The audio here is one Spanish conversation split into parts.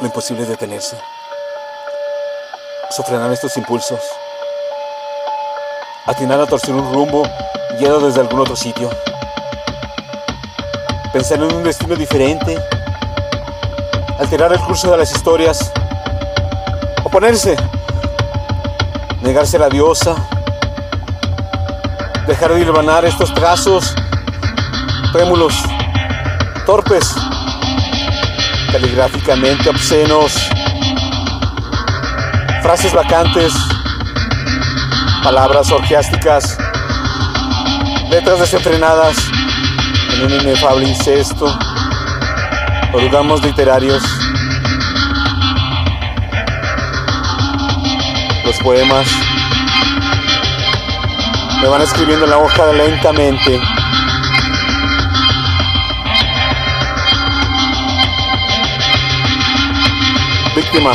Lo imposible es detenerse. Sofrenar estos impulsos. Atinar a torcer un rumbo guiado desde algún otro sitio. Pensar en un destino diferente. Alterar el curso de las historias. Oponerse. Negarse a la diosa. Dejar de hilvanar estos trazos trémulos, torpes, caligráficamente obscenos, frases vacantes, palabras orgiásticas, letras desenfrenadas en un inefable incesto, o literarios, los poemas me van escribiendo en la hoja lentamente. Κύμα.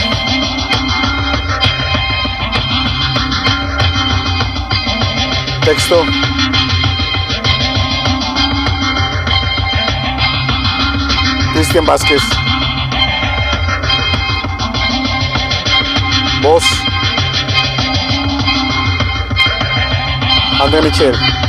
Τέλος. Τζιστιαν Μπασκές. Μπόσ. Αντε Μιχέλ.